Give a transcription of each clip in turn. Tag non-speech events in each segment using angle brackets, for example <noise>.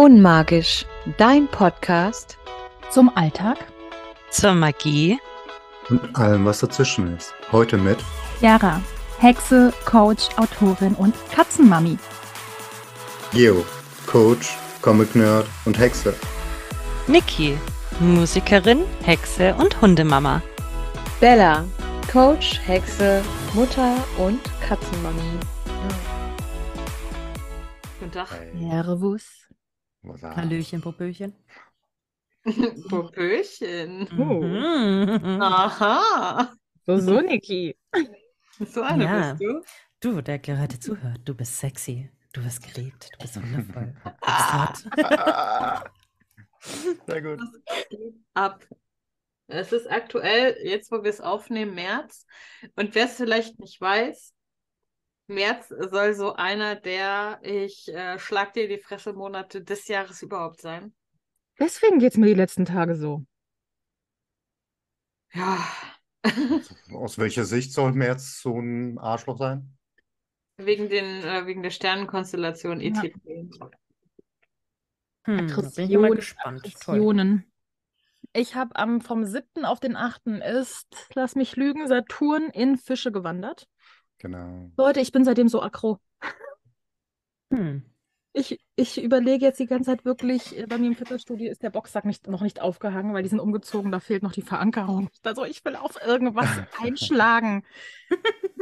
Unmagisch, dein Podcast zum Alltag, zur Magie und allem, was dazwischen ist. Heute mit Yara, Hexe, Coach, Autorin und Katzenmami. Geo, Coach, Comic Nerd und Hexe. Niki, Musikerin, Hexe und Hundemama. Bella, Coach, Hexe, Mutter und Katzenmami. Guten Tag. Servus. Hallöchen, Popöchen. <laughs> Popöchen. Mhm. Aha. So, so, Niki. So eine Ja. bist du. Du, der gerade zuhört, du bist sexy, du bist geliebt, du bist wundervoll, <laughs> du bist hot. <laughs> Sehr gut. Was geht ab? Es ist aktuell, jetzt wo wir es aufnehmen, März. Und wer es vielleicht nicht weiß, März soll so einer der ich äh, schlag dir die Fresse Monate des Jahres überhaupt sein. Deswegen geht es mir die letzten Tage so. Ja. Aus welcher Sicht soll März so ein Arschloch sein? wegen den, äh, wegen der Sternenkonstellation Ja. etc. Hm, Aggression. Aggressionen. Ich habe am vom 7. auf den 8. ist, lass mich lügen, Saturn in Fische gewandert. Genau. Leute, ich bin seitdem so aggro. Hm. Ich, ich überlege jetzt die ganze Zeit wirklich, äh, bei mir im Fitnessstudio ist der Boxsack nicht, noch nicht aufgehangen, weil die sind umgezogen, da fehlt noch die Verankerung. Also ich will auf irgendwas <laughs> einschlagen.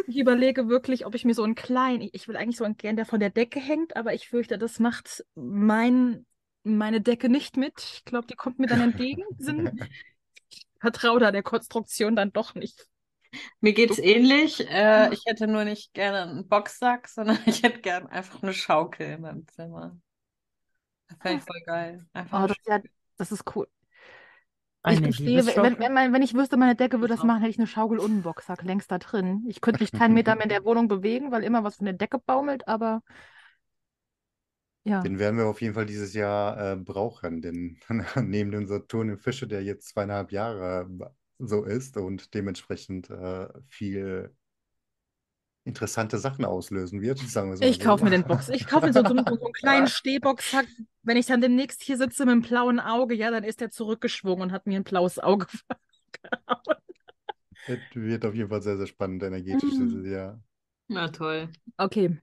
Ich überlege wirklich, ob ich mir so einen kleinen, ich, will eigentlich so einen gern, der von der Decke hängt, aber ich fürchte, das macht mein, meine Decke nicht mit. Ich glaube, die kommt mir dann entgegen. Sind- <laughs> Ich vertraue da der Konstruktion dann doch nicht. Mir geht's ähnlich. Äh, ich hätte nur nicht gerne einen Boxsack, sondern <laughs> ich hätte gerne einfach eine Schaukel in meinem Zimmer. Das fände ich voll geil. Einfach Oh, das, ist ja, das ist cool. Ich gestehe, wenn, wenn, Liebesschaukel. wenn, ich wüsste, meine Decke würde das Ja. machen, hätte ich eine Schaukel und einen Boxsack längst da drin. Ich könnte mich keinen Meter <laughs> mehr in der Wohnung bewegen, weil immer was von der Decke baumelt, aber ja. Den werden wir auf jeden Fall dieses Jahr äh, brauchen, denn <laughs> neben dem Saturn im Fische, der jetzt zweieinhalb Jahre so ist und dementsprechend äh, viel interessante Sachen auslösen wird, sagen wir mal Ich so. kaufe mir den Box. Ich kaufe mir so, so, so einen kleinen <laughs> Stehboxsack. Wenn ich dann demnächst hier sitze mit einem blauen Auge, ja, dann ist der zurückgeschwungen und hat mir ein blaues Auge <laughs> verhauen. Es wird auf jeden Fall sehr, sehr spannend energetisch Mhm. Jahr. Na toll. Okay.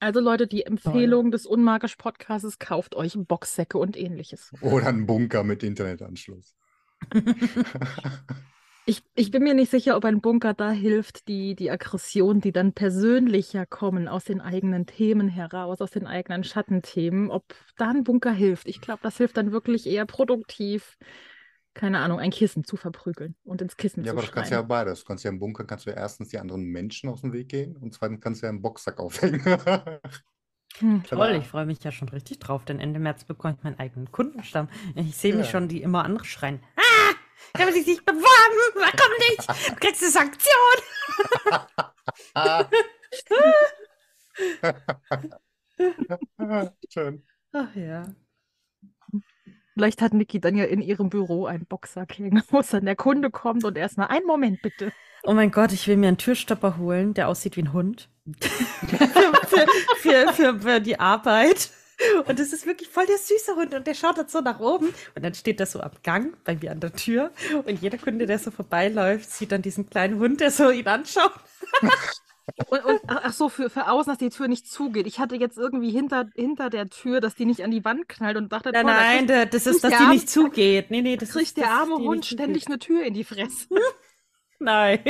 Also Leute, die Empfehlung des Unmagisch Podcasts, kauft euch Boxsäcke und ähnliches. Oder ein Bunker mit Internetanschluss. <laughs> Ich, ich bin mir nicht sicher, ob ein Bunker da hilft, die, die Aggression, die dann persönlicher kommen aus den eigenen Themen heraus, aus den eigenen Schattenthemen, ob da ein Bunker hilft. Ich glaube, das hilft dann wirklich eher produktiv, keine Ahnung, ein Kissen zu verprügeln und ins Kissen Ja, zu aber das kannst du ja schreien. beides. Du kannst ja im Bunker kannst du ja erstens die anderen Menschen aus dem Weg gehen und zweitens kannst du ja einen Boxsack aufhängen. Hm. Toll, ich freue mich ja schon richtig drauf, denn Ende März bekomme ich meinen eigenen Kundenstamm. Ich sehe mich Ja. schon, die immer andere schreien. Ah, ich nicht beworben, komm nicht, du kriegst eine Sanktion. <laughs> Schön. Ach ja. Vielleicht hat Niki dann ja in ihrem Büro einen Boxsack hängen, wo dann der Kunde kommt und erstmal, einen Moment bitte. Oh mein Gott, ich will mir einen Türstopper holen, der aussieht wie ein Hund. <laughs> <laughs> für, für, für, für die Arbeit. Und es ist wirklich voll der süße Hund und der schaut dann so nach oben und dann steht er so am Gang bei mir an der Tür und jeder Kunde, der so vorbeiläuft, sieht dann diesen kleinen Hund, der so ihn anschaut. <laughs> Und, und ach so, für, für außen, dass die Tür nicht zugeht. Ich hatte jetzt irgendwie hinter, hinter der Tür, dass die nicht an die Wand knallt und dachte, Nein, da nein, kriegt, der, das ist, dass die arme- nicht zugeht. Nee, nee, das kriegt der arme Hund ständig eine Tür in die Fresse. <laughs> Nein,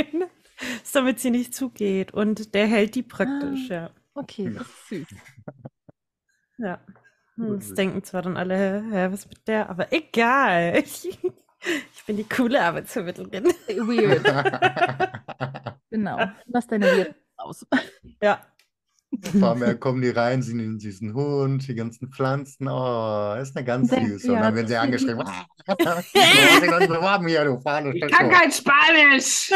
das <laughs> ist damit sie nicht zugeht und der hält die praktisch, ja. Okay, das ist süß. Ja. Hm, Das denken zwar dann alle, hä, was mit der, aber egal. <laughs> Ich, ich bin die coole Arbeitsvermittlerin. Weird. <laughs> Genau. Lass deine Weird aus. Ja. Vor allem äh, kommen die rein, sehen diesen Hund, die ganzen Pflanzen. Oh, ist eine ganz süße. Und ja, dann werden sie angeschrieben. "Ah, <laughs> du <laughs> hast dich noch nicht beworben hier, du fahrende Ich kann kein Spanisch.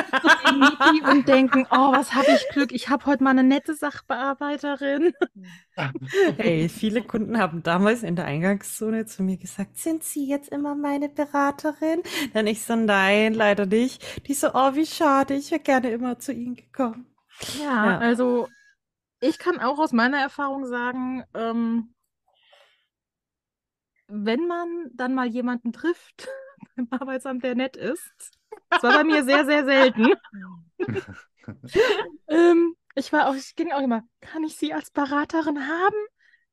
Und denken, oh, was habe ich Glück. Ich habe heute mal eine nette Sachbearbeiterin. <laughs> Hey, viele Kunden haben damals in der Eingangszone zu mir gesagt, sind Sie jetzt immer meine Beraterin? Dann ich so, nein, leider nicht. Die so, oh, wie schade, ich wäre gerne immer zu Ihnen gekommen. Ja, Ja. also ich kann auch aus meiner Erfahrung sagen, ähm, wenn man dann mal jemanden trifft <laughs> beim Arbeitsamt, der nett ist, das war bei mir sehr, sehr selten. <laughs> ähm, ich war auch, ich ging auch immer, kann ich Sie als Beraterin haben?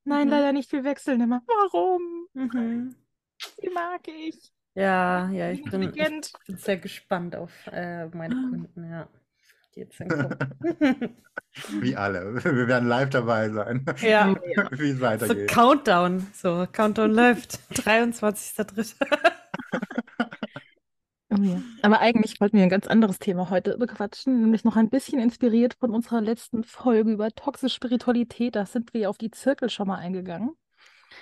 Nein, Mhm. leider nicht, wir wechseln immer. Warum? Mhm. Die mag ich. Ja, ja, ich bin, ich bin sehr gespannt auf äh, meine. Kunden, ja. Jetzt. <laughs> Wie alle. Wir werden live dabei sein, ja. <laughs> wie es So weitergeht. Countdown, so Countdown läuft. <laughs> 23.3. Oh ja. Aber eigentlich wollten wir ein ganz anderes Thema heute bequatschen, nämlich noch ein bisschen inspiriert von unserer letzten Folge über toxische Spiritualität. Da sind wir auf die Zirkel schon mal eingegangen.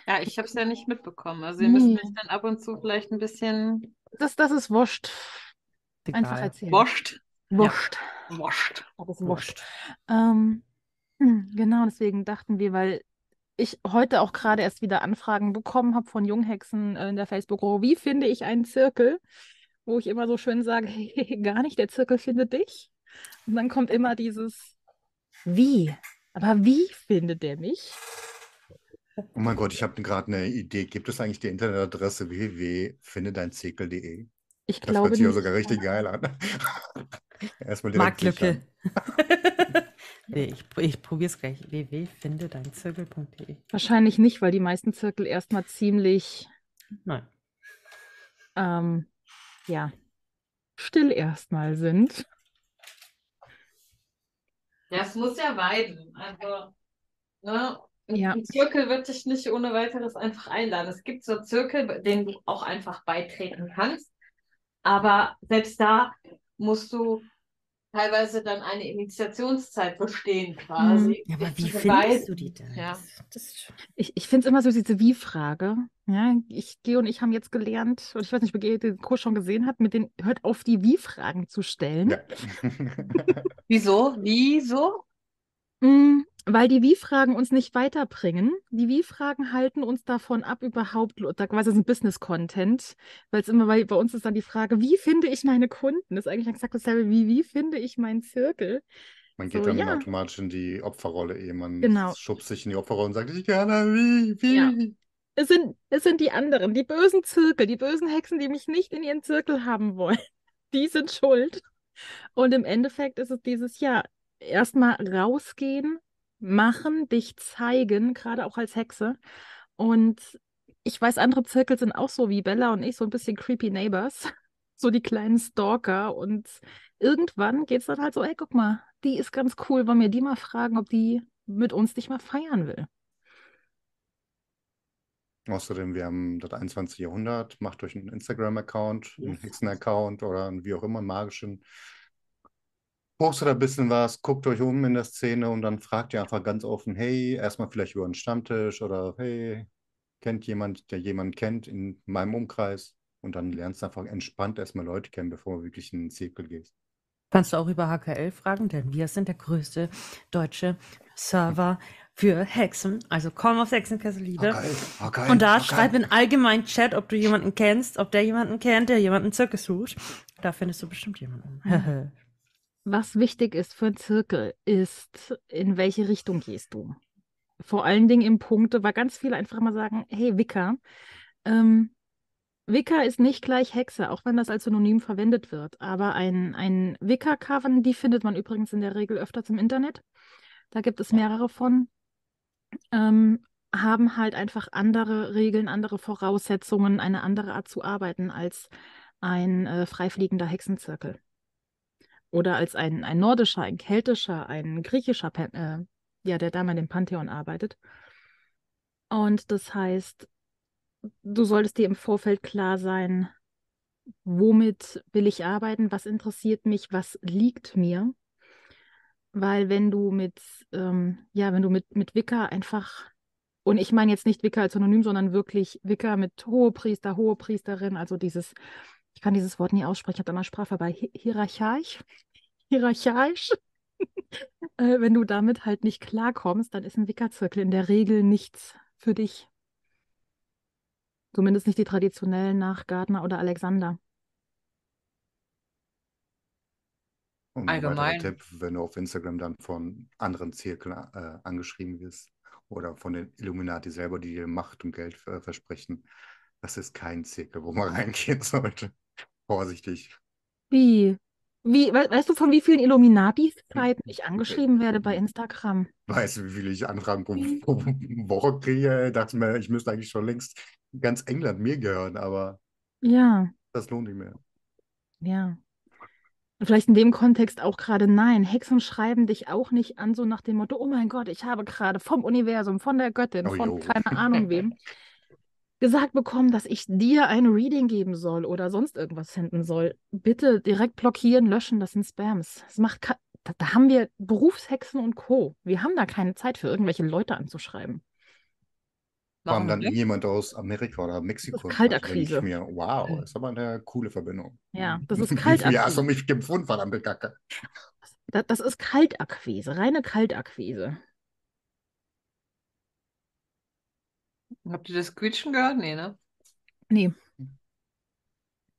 Ja, ich habe es ja nicht mitbekommen. Also ihr müsst Nee. mich dann ab und zu vielleicht ein bisschen Das, das ist wurscht. Einfach erzählen. wascht. Wurscht. Wascht. Das ist wurscht. Ähm, hm, genau, deswegen dachten wir, weil ich heute auch gerade erst wieder Anfragen bekommen habe von Junghexen äh, in der Facebook-Gruppe, wie finde ich einen Zirkel? Wo ich immer so schön sage, <laughs> hey, gar nicht, der Zirkel findet dich. Und dann kommt immer dieses Wie? Aber wie findet der mich? Oh mein Gott, ich habe gerade eine Idee. Gibt es eigentlich die Internetadresse www.findedeinzirkel.de? Ich Das glaube hört sich sogar richtig geil an. <laughs> Erstmal direkt Marktlücke. <laughs> nee, ich, ich probiere es gleich. www.findedeinzirkel.de. Wahrscheinlich nicht, weil die meisten Zirkel erstmal ziemlich, Nein. ähm, ja, still erstmal sind. Ja, es muss ja weiden. Also, ne? Ja. Ein Zirkel wird dich nicht ohne weiteres einfach einladen. Es gibt so Zirkel, denen du auch einfach beitreten kannst. Aber selbst da musst du teilweise dann eine Initiationszeit bestehen quasi. Ja, aber wie findest du die denn? Ja. Das, das, Ich, ich finde es immer so diese Wie-Frage. Ja, ich, Geo und ich haben jetzt gelernt, und ich weiß nicht, ob ihr den Kurs schon gesehen habt, mit den, hört auf, die Wie-Fragen zu stellen. Ja. <laughs> Wieso? Wieso? Mm, weil die Wie-Fragen uns nicht weiterbringen. Die Wie-Fragen halten uns davon ab, überhaupt, da quasi ein Business-Content, weil es immer bei, bei uns ist dann die Frage, wie finde ich meine Kunden? Das ist eigentlich exakt dasselbe wie, wie finde ich meinen Zirkel? Man geht So, dann ja. automatisch in die Opferrolle, ehe man Genau. schubst sich in die Opferrolle und sagt, ich gerne, wie, wie. Ja. Es sind, es sind die anderen, die bösen Zirkel, die bösen Hexen, die mich nicht in ihren Zirkel haben wollen. <laughs> Die sind schuld. Und im Endeffekt ist es dieses Jahr erstmal rausgehen, machen, dich zeigen, gerade auch als Hexe. Und ich weiß, andere Zirkel sind auch so wie Bella und ich, so ein bisschen creepy Neighbors, <laughs> so die kleinen Stalker. Und irgendwann geht es dann halt so, ey, guck mal, die ist ganz cool, wollen wir die mal fragen, ob die mit uns nicht mal feiern will. Außerdem, wir haben das 21. Jahrhundert, macht euch einen Instagram-Account, einen. Hexen-Account oder einen wie auch immer, einen magischen. Postet ein bisschen was, guckt euch um in der Szene und dann fragt ihr einfach ganz offen, hey, erstmal vielleicht über einen Stammtisch oder hey, kennt jemand, der jemanden kennt in meinem Umkreis und dann lernst du einfach entspannt erstmal Leute kennen, bevor du wirklich in den Zirkel gehst. Kannst du auch über HKL fragen, denn wir sind der größte deutsche Server für Hexen. Also komm auf Hexenkessel, Liebe. geil, oh, geil, Und da oh, schreib geil. in allgemeinen Chat, ob du jemanden kennst, ob der jemanden kennt, der jemanden Zirkus sucht. Da findest du bestimmt jemanden. <laughs> Was wichtig ist für einen Zirkel, ist, in welche Richtung gehst du? Vor allen Dingen im Punkte, weil ganz viele einfach mal sagen, hey, Wicca. Ähm, Wicca ist nicht gleich Hexe, auch wenn das als Synonym verwendet wird. Aber ein, ein Wicca-Coven, die findet man übrigens in der Regel öfters im Internet. Da gibt es mehrere von. Ähm, haben halt einfach andere Regeln, andere Voraussetzungen, eine andere Art zu arbeiten als ein äh, freifliegender Hexenzirkel. Oder als ein, ein nordischer, ein keltischer, ein griechischer, Pan äh, ja, der da mal im Pantheon arbeitet. Und das heißt, du solltest dir im Vorfeld klar sein, womit will ich arbeiten, was interessiert mich, was liegt mir. Weil wenn du mit, ähm, ja, wenn du mit, mit Wicca einfach, und ich meine jetzt nicht Wicca als Synonym, sondern wirklich Wicca mit Hohepriester, Hohepriesterin, also dieses, ich kann dieses Wort nie aussprechen, ich habe da mal Sprache bei, Hi- hierarchisch, hierarchisch. <laughs> äh, wenn du damit halt nicht klarkommst, dann ist ein Wicca-Zirkel in der Regel nichts für dich. Zumindest nicht die traditionellen nach Gardner oder Alexander. Und ein weiterer Allgemein. Tipp, wenn du auf Instagram dann von anderen Zirkeln äh, angeschrieben wirst oder von den Illuminati selber, die dir Macht und Geld äh, versprechen. Das ist kein Zirkel, wo man <laughs> reingehen sollte. Vorsichtig. Wie? Wie, we weißt du, von wie vielen Illuminati-Zeiten ich angeschrieben werde bei Instagram? Weißt du, wie viele ich Anfragen pro, pro Woche kriege? Ich dachte mir, ich müsste eigentlich schon längst ganz England mir gehören, aber Ja, das lohnt nicht mehr. ja. Vielleicht in dem Kontext auch gerade nein. Hexen schreiben dich auch nicht an, so nach dem Motto, oh mein Gott, ich habe gerade vom Universum, von der Göttin, Oh von jo. keine Ahnung wem, <laughs> gesagt bekommen, dass ich dir ein Reading geben soll oder sonst irgendwas senden soll. Bitte direkt blockieren, löschen, das sind Spams. Das macht da, da haben wir Berufshexen und Co. Wir haben da keine Zeit für irgendwelche Leute anzuschreiben. Warum dann nicht? jemand aus Amerika oder Mexiko. Kaltakquise. Da denke ich mir, wow, das ist aber eine coole Verbindung. Ja, das ist <laughs> Wie viel hast Kaltakquise. du mich gefunden, verdammte Kacke? Das, das ist Kaltakquise, reine Kaltakquise. Habt ihr das Quietschen gehört? Nee, ne? Nee.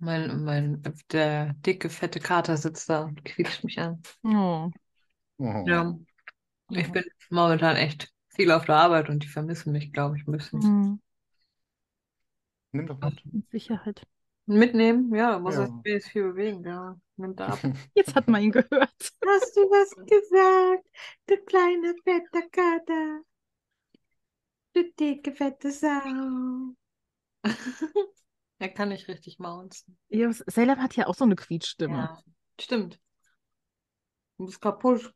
Mein, mein, der dicke, fette Kater sitzt da und quietscht mich an. Oh. Oh. Ja, ich bin momentan echt viel auf der Arbeit und die vermissen mich, glaube ich, ein bisschen. Mhm. Nimm doch mit. Mit Sicherheit. Mitnehmen? Ja, muss Ja. das jetzt viel bewegen, ja. Nimmt ab. <laughs> Jetzt hat man ihn gehört. Hast du was gesagt, du kleine fette Kater? Du dicke, fette Sau. <laughs> Er kann nicht richtig maunzen. Ja, Salem hat ja auch so eine Quietschstimme. Ja, stimmt. Du bist kaputt.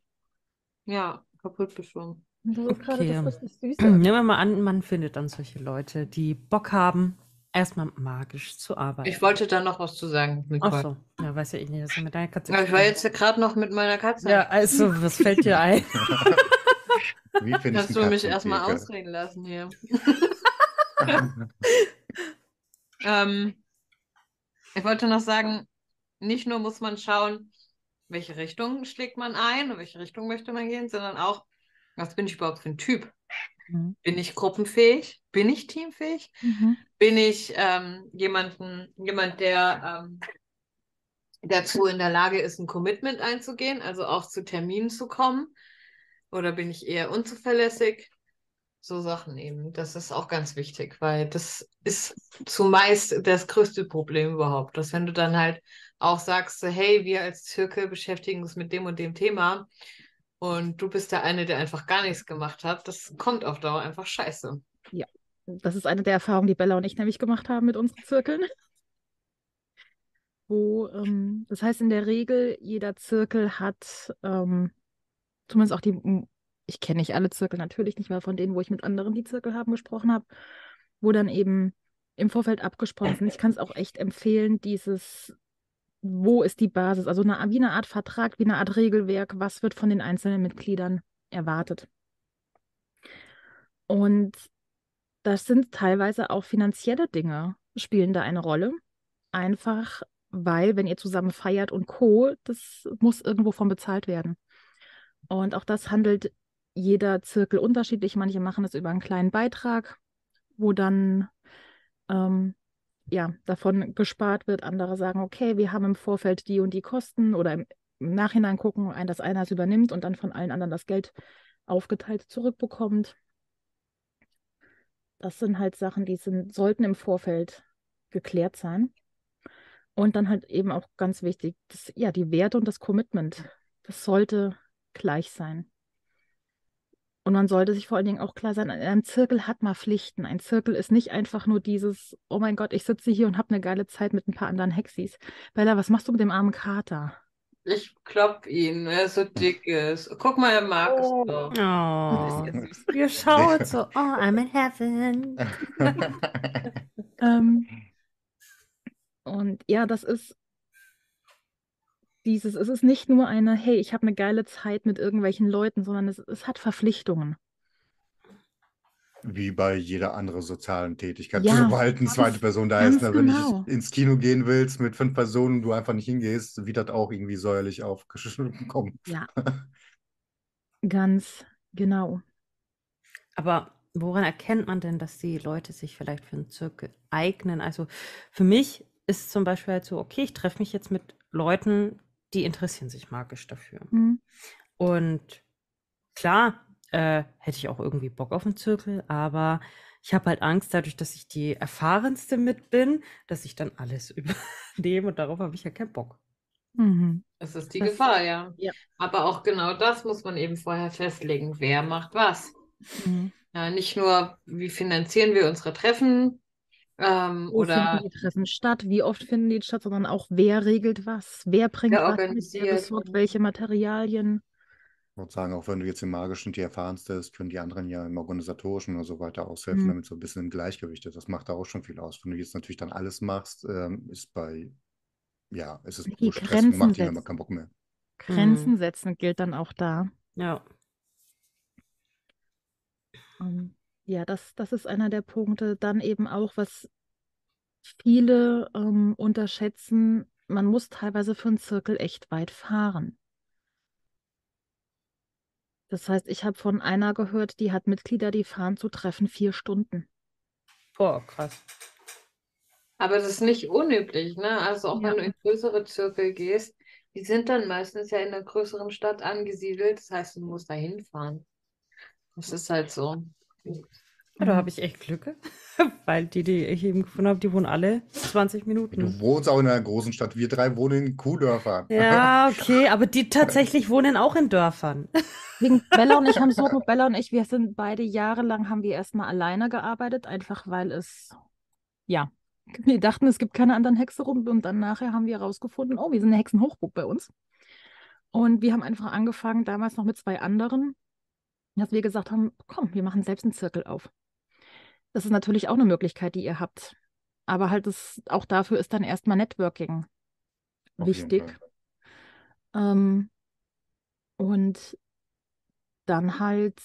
Ja, kaputt gerade Okay. das richtig <clears throat> Süße. Nehmen wir mal an, man findet dann solche Leute, die Bock haben, erstmal magisch zu arbeiten. Ich wollte da noch was zu sagen, Ach Nicole. so, ja, weiß ja ich nicht, dass du mit deiner Katze Aber ich war jetzt ja gerade noch mit meiner Katze. Ja, also, was fällt dir ein? <laughs> Wie findest Kannst du mich erstmal ausreden lassen hier. <laughs> Ähm, ich wollte noch sagen, nicht nur muss man schauen, welche Richtung schlägt man ein und welche Richtung möchte man gehen, sondern auch, was bin ich überhaupt für ein Typ? Mhm. Bin ich gruppenfähig? Bin ich teamfähig? Mhm. Bin ich ähm, jemanden, jemand, der ähm, dazu in der Lage ist, ein Commitment einzugehen, also auch zu Terminen zu kommen? Oder bin ich eher unzuverlässig? So Sachen eben. Das ist auch ganz wichtig, weil das ist zumeist das größte Problem überhaupt. Dass wenn du dann halt auch sagst, hey, wir als Zirkel beschäftigen uns mit dem und dem Thema und du bist der eine, der einfach gar nichts gemacht hat, das kommt auf Dauer einfach scheiße. Das ist eine der Erfahrungen, die Bella und ich nämlich gemacht haben mit unseren Zirkeln. Wo, ähm, das heißt in der Regel, jeder Zirkel hat, ähm, zumindest auch die, ich kenne nicht alle Zirkel, natürlich nicht, weil von denen, wo ich mit anderen, die Zirkel haben, gesprochen habe, wo dann eben im Vorfeld abgesprochen sind. Ich kann es auch echt empfehlen, dieses, wo ist die Basis, also eine, wie eine Art Vertrag, wie eine Art Regelwerk, was wird von den einzelnen Mitgliedern erwartet. Und das sind teilweise auch finanzielle Dinge, spielen da eine Rolle. Einfach, weil, wenn ihr zusammen feiert und Co., das muss irgendwo von bezahlt werden. Und auch das handelt jeder Zirkel unterschiedlich. Manche machen es über einen kleinen Beitrag, wo dann ähm, ja, davon gespart wird. Andere sagen, okay, wir haben im Vorfeld die und die Kosten oder im, Nachhinein gucken, ein, dass einer es übernimmt und dann von allen anderen das Geld aufgeteilt zurückbekommt. Das sind halt Sachen, die sind, sollten im Vorfeld geklärt sein. Und dann halt eben auch ganz wichtig, das, ja, die Werte und das Commitment, das sollte gleich sein. Und man sollte sich vor allen Dingen auch klar sein, ein Zirkel hat mal Pflichten. Ein Zirkel ist nicht einfach nur dieses, oh mein Gott, ich sitze hier und habe eine geile Zeit mit ein paar anderen Hexis. Bella, was machst du mit dem armen Kater? Ich klopp ihn, er ist so dick ist. Guck mal, er mag es Oh. doch. Oh, ihr schaut so, oh, I'm in heaven. <laughs> Ähm, und ja, das ist dieses, es ist nicht nur eine, hey, ich habe eine geile Zeit mit irgendwelchen Leuten, sondern es, es hat Verpflichtungen. Wie bei jeder anderen sozialen Tätigkeit. Ja, Sobald eine zweite Person da ist, ne? wenn genau. ich ins Kino gehen willst mit fünf Personen und du einfach nicht hingehst, wird das auch irgendwie säuerlich aufgekommen. Ja, <laughs> ganz genau. Aber woran erkennt man denn, dass die Leute sich vielleicht für einen Zirkel eignen? Also für mich ist zum Beispiel halt so, okay, ich treffe mich jetzt mit Leuten, die interessieren sich magisch dafür. Mhm. Und klar, äh, hätte ich auch irgendwie Bock auf einen Zirkel, aber ich habe halt Angst, dadurch, dass ich die erfahrenste mit bin, dass ich dann alles <laughs> übernehme und darauf habe ich ja keinen Bock. Mhm. Das ist die Das- Gefahr, ja. ja. Aber auch genau das muss man eben vorher festlegen. Wer macht was? Mhm. Ja, nicht nur, wie finanzieren wir unsere Treffen ähm, Wo oder finden die Treffen statt? Wie oft finden die statt? Sondern auch, wer regelt was? Wer bringt Wer was mit? Wer besorgt welche Materialien? Ich würde sagen, auch wenn du jetzt im Magischen die erfahrenste bist, können die anderen ja im Organisatorischen und so weiter aushelfen, Mhm. damit so ein bisschen im Gleichgewicht ist. Das macht da auch schon viel aus. Wenn du jetzt natürlich dann alles machst, ähm, ist bei, ja, es ist Die pur Stress Grenzen macht ihnen immer setzen. keinen Bock mehr. Grenzen setzen gilt dann auch da. Ja. Ähm, ja, das, das ist einer der Punkte. Dann eben auch, was viele ähm, unterschätzen, man muss teilweise für einen Zirkel echt weit fahren. Das heißt, ich habe von einer gehört, die hat Mitglieder, die fahren zu Treffen vier Stunden. Boah, krass. Aber das ist nicht unüblich, ne? Also auch Ja. wenn du in größere Zirkel gehst, die sind dann meistens ja in einer größeren Stadt angesiedelt. Das heißt, du musst da hinfahren. Das ist halt so. Ja, da habe ich echt Glück, <laughs> weil die, die ich eben gefunden habe, die wohnen alle 20 Du Minuten. wohnst auch in einer großen Stadt. Wir drei wohnen in Kuhdörfern. Ja, okay, aber die tatsächlich wohnen auch in Dörfern. Deswegen, Bella und ich haben <laughs> so, Bella und ich, wir sind beide jahrelang, haben wir erstmal alleine gearbeitet, einfach weil es, ja, <laughs> wir dachten, es gibt keine anderen Hexe rum und dann nachher haben wir herausgefunden, oh, wir sind eine Hexenhochburg bei uns. Und wir haben einfach angefangen, damals noch mit zwei anderen, dass wir gesagt haben, komm, wir machen selbst einen Zirkel auf. Das ist natürlich auch eine Möglichkeit, die ihr habt. Aber halt, das, auch dafür ist dann erstmal Networking Auf wichtig. Ähm, und dann halt,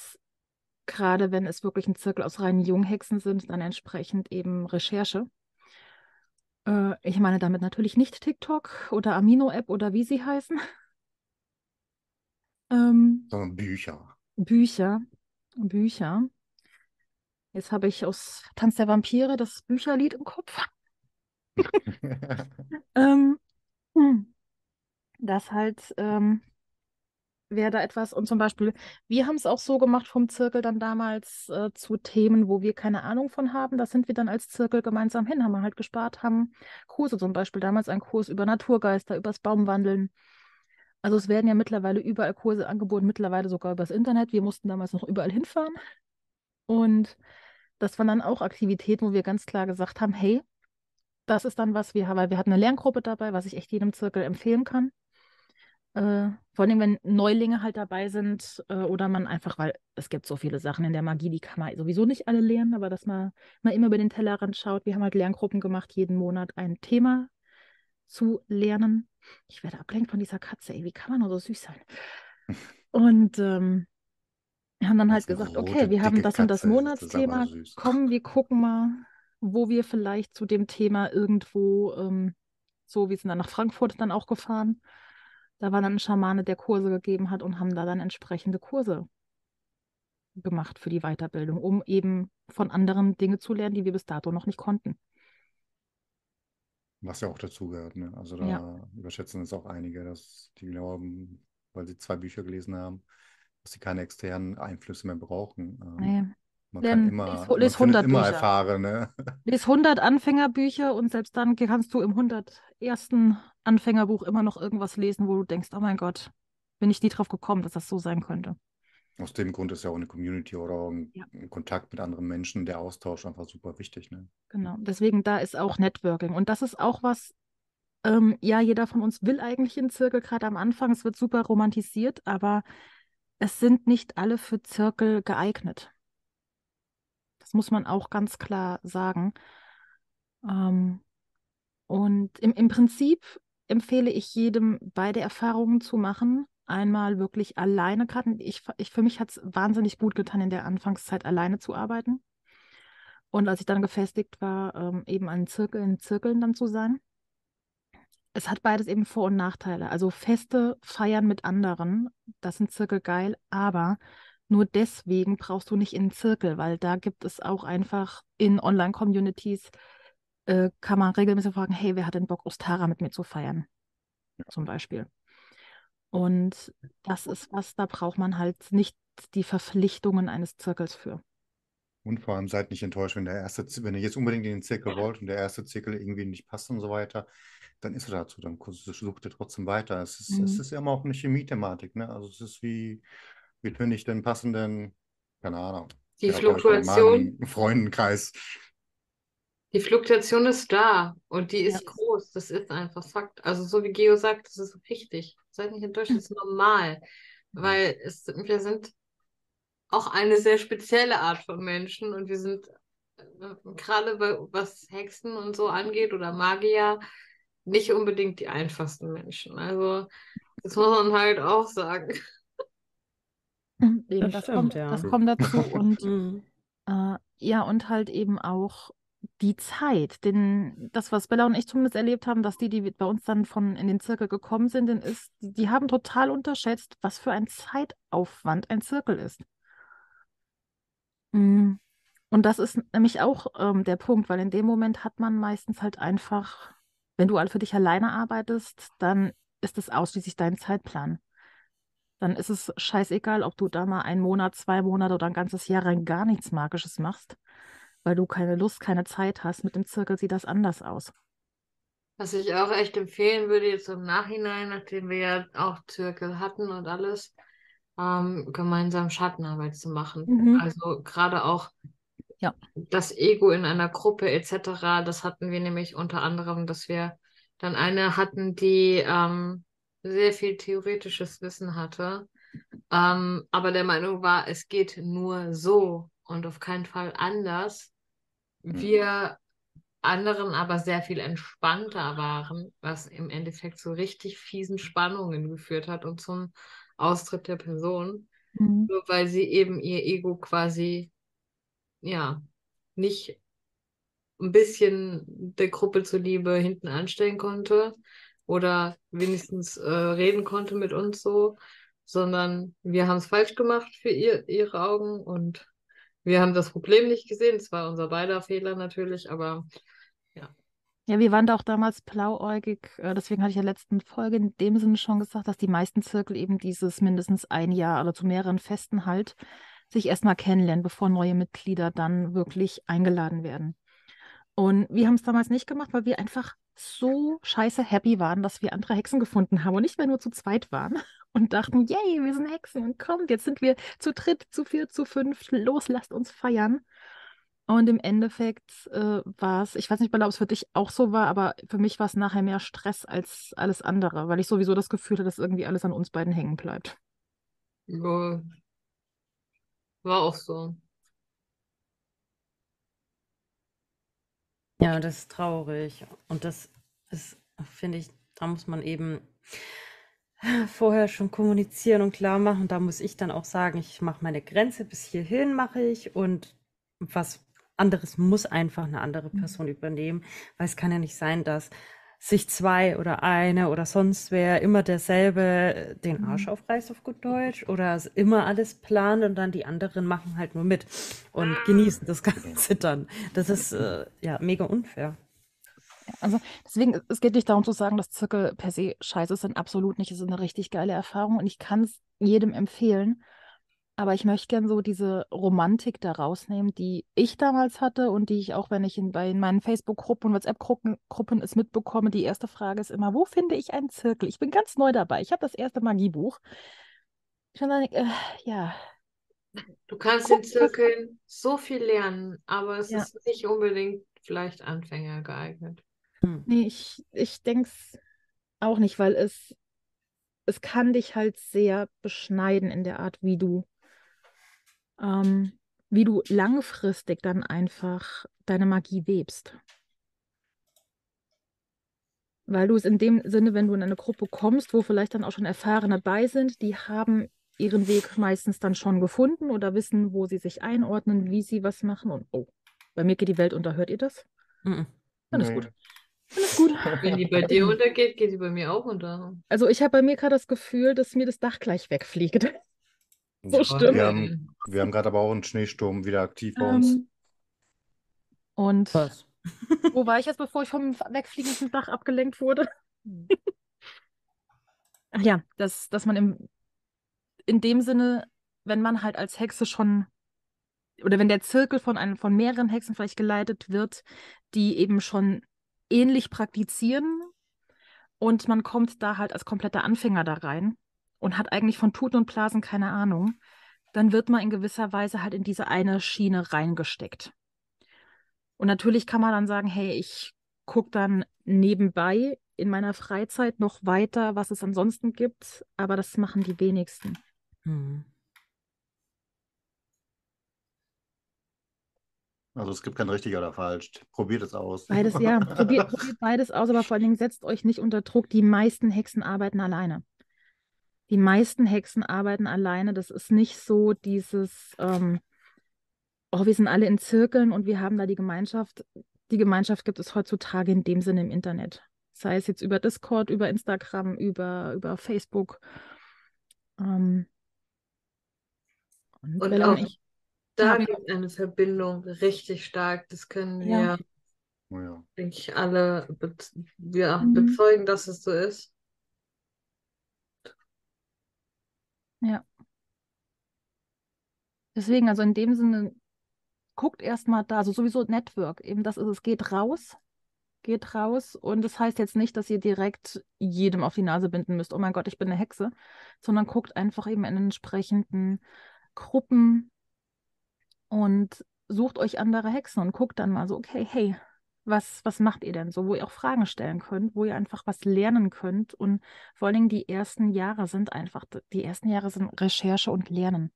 gerade wenn es wirklich ein Zirkel aus reinen Junghexen sind, dann entsprechend eben Recherche. Äh, ich meine damit natürlich nicht TikTok oder Amino-App oder wie sie heißen. <laughs> Ähm, Sondern Bücher. Bücher. Bücher. Jetzt habe ich aus Tanz der Vampire das Bücherlied im Kopf. <laughs> Ähm, hm. das halt ähm, wäre da etwas. Und zum Beispiel, wir haben es auch so gemacht vom Zirkel dann damals äh, zu Themen, wo wir keine Ahnung von haben. Da sind wir dann als Zirkel gemeinsam hin, haben wir halt gespart, haben Kurse, zum Beispiel damals ein Kurs über Naturgeister, übers Baumwandeln. Also es werden ja mittlerweile überall Kurse angeboten, mittlerweile sogar übers Internet. Wir mussten damals noch überall hinfahren. Und das waren dann auch Aktivitäten, wo wir ganz klar gesagt haben, hey, das ist dann was wir, weil wir hatten eine Lerngruppe dabei, was ich echt jedem Zirkel empfehlen kann. Äh, vor allem, wenn Neulinge halt dabei sind äh, oder man einfach, weil es gibt so viele Sachen in der Magie, die kann man sowieso nicht alle lernen, aber dass man mal immer über den Tellerrand schaut. Wir haben halt Lerngruppen gemacht, jeden Monat ein Thema zu lernen. Ich werde abgelenkt von dieser Katze, ey, wie kann man nur so süß sein? Und ähm, wir haben dann halt Das gesagt, rote, okay, wir haben das und das Katze, das ist aber Monatsthema. süß. Komm, wir gucken mal, wo wir vielleicht zu dem Thema irgendwo, ähm, so, wir sind dann nach Frankfurt dann auch gefahren. Da war dann ein Schamane, der Kurse gegeben hat und haben da dann entsprechende Kurse gemacht für die Weiterbildung, um eben von anderen Dinge zu lernen, die wir bis dato noch nicht konnten. Was ja auch dazugehört, ne? Also Ja. da überschätzen es auch einige, dass die glauben, weil sie zwei Bücher gelesen haben, dass sie keine externen Einflüsse mehr brauchen. Ähm, Nee. man Lern- kann immer, lies- man lies findet 100 immer Bücher. Erfahrene. Lies 100 Anfängerbücher und selbst dann kannst du im 101. Anfängerbuch immer noch irgendwas lesen, wo du denkst, oh mein Gott, bin ich nie drauf gekommen, dass das so sein könnte. Aus dem Grund ist ja auch eine Community oder auch ein, Ja. Kontakt mit anderen Menschen, der Austausch einfach super wichtig, ne? Genau, deswegen da ist auch Networking. Und das ist auch was, ähm, ja, jeder von uns will eigentlich in Zirkel, gerade am Anfang. Es wird super romantisiert, aber es sind nicht alle für Zirkel geeignet. Das muss man auch ganz klar sagen. Ähm, und im, im Prinzip empfehle ich jedem, beide Erfahrungen zu machen. Einmal wirklich alleine, gerade ich, ich, für mich hat es wahnsinnig gut getan, in der Anfangszeit alleine zu arbeiten. Und als ich dann gefestigt war, ähm, eben an Zirkel, in Zirkeln dann zu sein. Es hat beides eben Vor- und Nachteile. Also Feste feiern mit anderen, das sind Zirkel geil, aber nur deswegen brauchst du nicht in Zirkel, weil da gibt es auch einfach in Online-Communities, äh, kann man regelmäßig fragen, hey, wer hat denn Bock, Ostara mit mir zu feiern? Zum Beispiel. Und das ist was, da braucht man halt nicht die Verpflichtungen eines Zirkels für. Und vor allem seid nicht enttäuscht, wenn der erste, wenn ihr jetzt unbedingt in den Zirkel wollt und der erste Zirkel irgendwie nicht passt und so weiter, dann ist er dazu, dann sucht ihr trotzdem weiter. Es ist, es Mhm. ist ja immer auch eine Chemie-Thematik, ne? Also es ist wie, wie finde ich den passenden, keine Ahnung, Die Fluktuation, Freundenkreis. Die Fluktuation ist da und die Ja. ist groß. Das ist einfach Fakt. Also so wie Geo sagt, das ist richtig. Seid nicht enttäuscht, das ist normal. Weil es, wir sind auch eine sehr spezielle Art von Menschen und wir sind äh, gerade bei, was Hexen und so angeht oder Magier nicht unbedingt die einfachsten Menschen. Also das muss man halt auch sagen. Eben, Das das stimmt, kommt, ja. das kommt dazu. Und <laughs> Mhm. äh, ja, und halt eben auch die Zeit. Denn das, was Bella und ich zumindest erlebt haben, dass die, die bei uns dann von in den Zirkel gekommen sind, denn ist, die, haben total unterschätzt, was für ein Zeitaufwand ein Zirkel ist. Mm. Und das ist nämlich auch ähm, der Punkt, weil in dem Moment hat man meistens halt einfach, wenn du halt für dich alleine arbeitest, dann ist es ausschließlich dein Zeitplan. Dann ist es scheißegal, ob du da mal einen Monat, zwei Monate oder ein ganzes Jahr rein gar nichts Magisches machst, weil du keine Lust, keine Zeit hast. Mit dem Zirkel sieht das anders aus. Was ich auch echt empfehlen würde, jetzt im Nachhinein, nachdem wir ja auch Zirkel hatten und alles, ähm, gemeinsam Schattenarbeit zu machen. Mhm. Also gerade auch Ja. das Ego in einer Gruppe etc., das hatten wir nämlich unter anderem, dass wir dann eine hatten, die ähm, sehr viel theoretisches Wissen hatte, ähm, aber der Meinung war, es geht nur so und auf keinen Fall anders. Wir anderen aber sehr viel entspannter waren, was im Endeffekt zu richtig fiesen Spannungen geführt hat und zum Austritt der Person, Mhm. nur weil sie eben ihr Ego quasi, ja, nicht ein bisschen der Gruppe zuliebe hinten anstellen konnte oder wenigstens äh, reden konnte mit uns so, sondern wir haben es falsch gemacht für ihr, ihre Augen und wir haben das Problem nicht gesehen. Es war unser beider Fehler natürlich, aber Ja, wir waren da auch damals blauäugig. äh, Deswegen hatte ich ja letzten Folge in dem Sinne schon gesagt, dass die meisten Zirkel eben dieses mindestens ein Jahr oder zu mehreren Festen halt sich erstmal kennenlernen, bevor neue Mitglieder dann wirklich eingeladen werden. Und wir haben es damals nicht gemacht, weil wir einfach so scheiße happy waren, dass wir andere Hexen gefunden haben und nicht mehr nur zu zweit waren <laughs> und dachten, yay, wir sind Hexen und kommt, jetzt sind wir zu dritt, zu viert, zu fünf, los, lasst uns feiern. Und im Endeffekt äh, war es, ich weiß nicht, ob es für dich auch so war, aber für mich war es nachher mehr Stress als alles andere, weil ich sowieso das Gefühl hatte, dass irgendwie alles an uns beiden hängen bleibt. ja, war auch so. Ja, das ist traurig. Und das ist, finde ich, da muss man eben vorher schon kommunizieren und klar machen. Da muss ich dann auch sagen, ich mache meine Grenze, bis hierhin mache ich und was anderes muss einfach eine andere Mhm. Person übernehmen, weil es kann ja nicht sein, dass sich zwei oder eine oder sonst wer immer derselbe den Arsch Mhm. aufreißt auf gut Deutsch oder immer alles plant und dann die anderen machen halt nur mit und genießen das Ganze dann. Das ist äh, ja mega unfair. Also deswegen, es geht nicht darum zu sagen, dass Zirkel per se scheiße sind, absolut nicht. Es ist eine richtig geile Erfahrung und ich kann es jedem empfehlen. Aber ich möchte gern so diese Romantik da rausnehmen, die ich damals hatte und die ich auch, wenn ich in, bei in meinen Facebook-Gruppen und WhatsApp-Gruppen Gruppen es mitbekomme, die erste Frage ist immer, wo finde ich einen Zirkel? Ich bin ganz neu dabei. Ich habe das erste Magiebuch. Ich dann, äh, ja, Du kannst Guck, in Zirkeln so viel lernen, aber es Ja. ist nicht unbedingt vielleicht Anfänger geeignet. Hm. Nee, ich, ich denke es auch nicht, weil es, es kann dich halt sehr beschneiden in der Art, wie du, ähm, wie du langfristig dann einfach deine Magie webst. Weil du es in dem Sinne, wenn du in eine Gruppe kommst, wo vielleicht dann auch schon Erfahrene bei sind, die haben ihren Weg meistens dann schon gefunden oder wissen, wo sie sich einordnen, wie sie was machen. Und oh, bei mir geht die Welt unter. Hört ihr das? Mhm. Dann ist gut. Dann ist gut. Wenn die bei dir <laughs> untergeht, geht die bei mir auch unter. Also ich habe bei mir gerade das Gefühl, dass mir das Dach gleich wegfliegt. So stimmt. Wir haben, wir haben gerade aber auch einen Schneesturm wieder aktiv bei uns. Ähm, und Was? wo war ich jetzt, bevor ich vom wegfliegenden Dach abgelenkt wurde? <laughs> Ach ja, dass, dass man im, in dem Sinne wenn man halt als Hexe schon, oder wenn der Zirkel von, einem, von mehreren Hexen vielleicht geleitet wird, die eben schon ähnlich praktizieren und man kommt da halt als kompletter Anfänger da rein und hat eigentlich von Tuten und Blasen keine Ahnung, dann wird man in gewisser Weise halt in diese eine Schiene reingesteckt. Und natürlich kann man dann sagen, hey, ich gucke dann nebenbei in meiner Freizeit noch weiter, was es ansonsten gibt, aber das machen die wenigsten. Hm. Also es gibt kein richtig oder falsch. Probiert es aus. Beides, ja, <laughs> probiert, probiert beides aus, aber vor allen Dingen setzt euch nicht unter Druck. Die meisten Hexen arbeiten alleine. Die meisten Hexen arbeiten alleine. Das ist nicht so dieses, ähm, oh, wir sind alle in Zirkeln und wir haben da die Gemeinschaft. Die Gemeinschaft gibt es heutzutage in dem Sinne im Internet. Sei es jetzt über Discord, über Instagram, über, über Facebook. Ähm, Und Bella auch ich, da gibt eine Verbindung richtig stark. Das können Ja. wir, Oh ja. denke ich, alle be ja, Mhm. bezeugen, dass es so ist. Deswegen, also in dem Sinne, guckt erstmal da, also sowieso Network, eben das ist es, geht raus, geht raus und das heißt jetzt nicht, dass ihr direkt jedem auf die Nase binden müsst, oh mein Gott, ich bin eine Hexe, sondern guckt einfach eben in entsprechenden Gruppen und sucht euch andere Hexen und guckt dann mal so, okay, hey, was, was macht ihr denn so, wo ihr auch Fragen stellen könnt, wo ihr einfach was lernen könnt und vor allen Dingen die ersten Jahre sind einfach, die ersten Jahre sind Recherche und Lernen.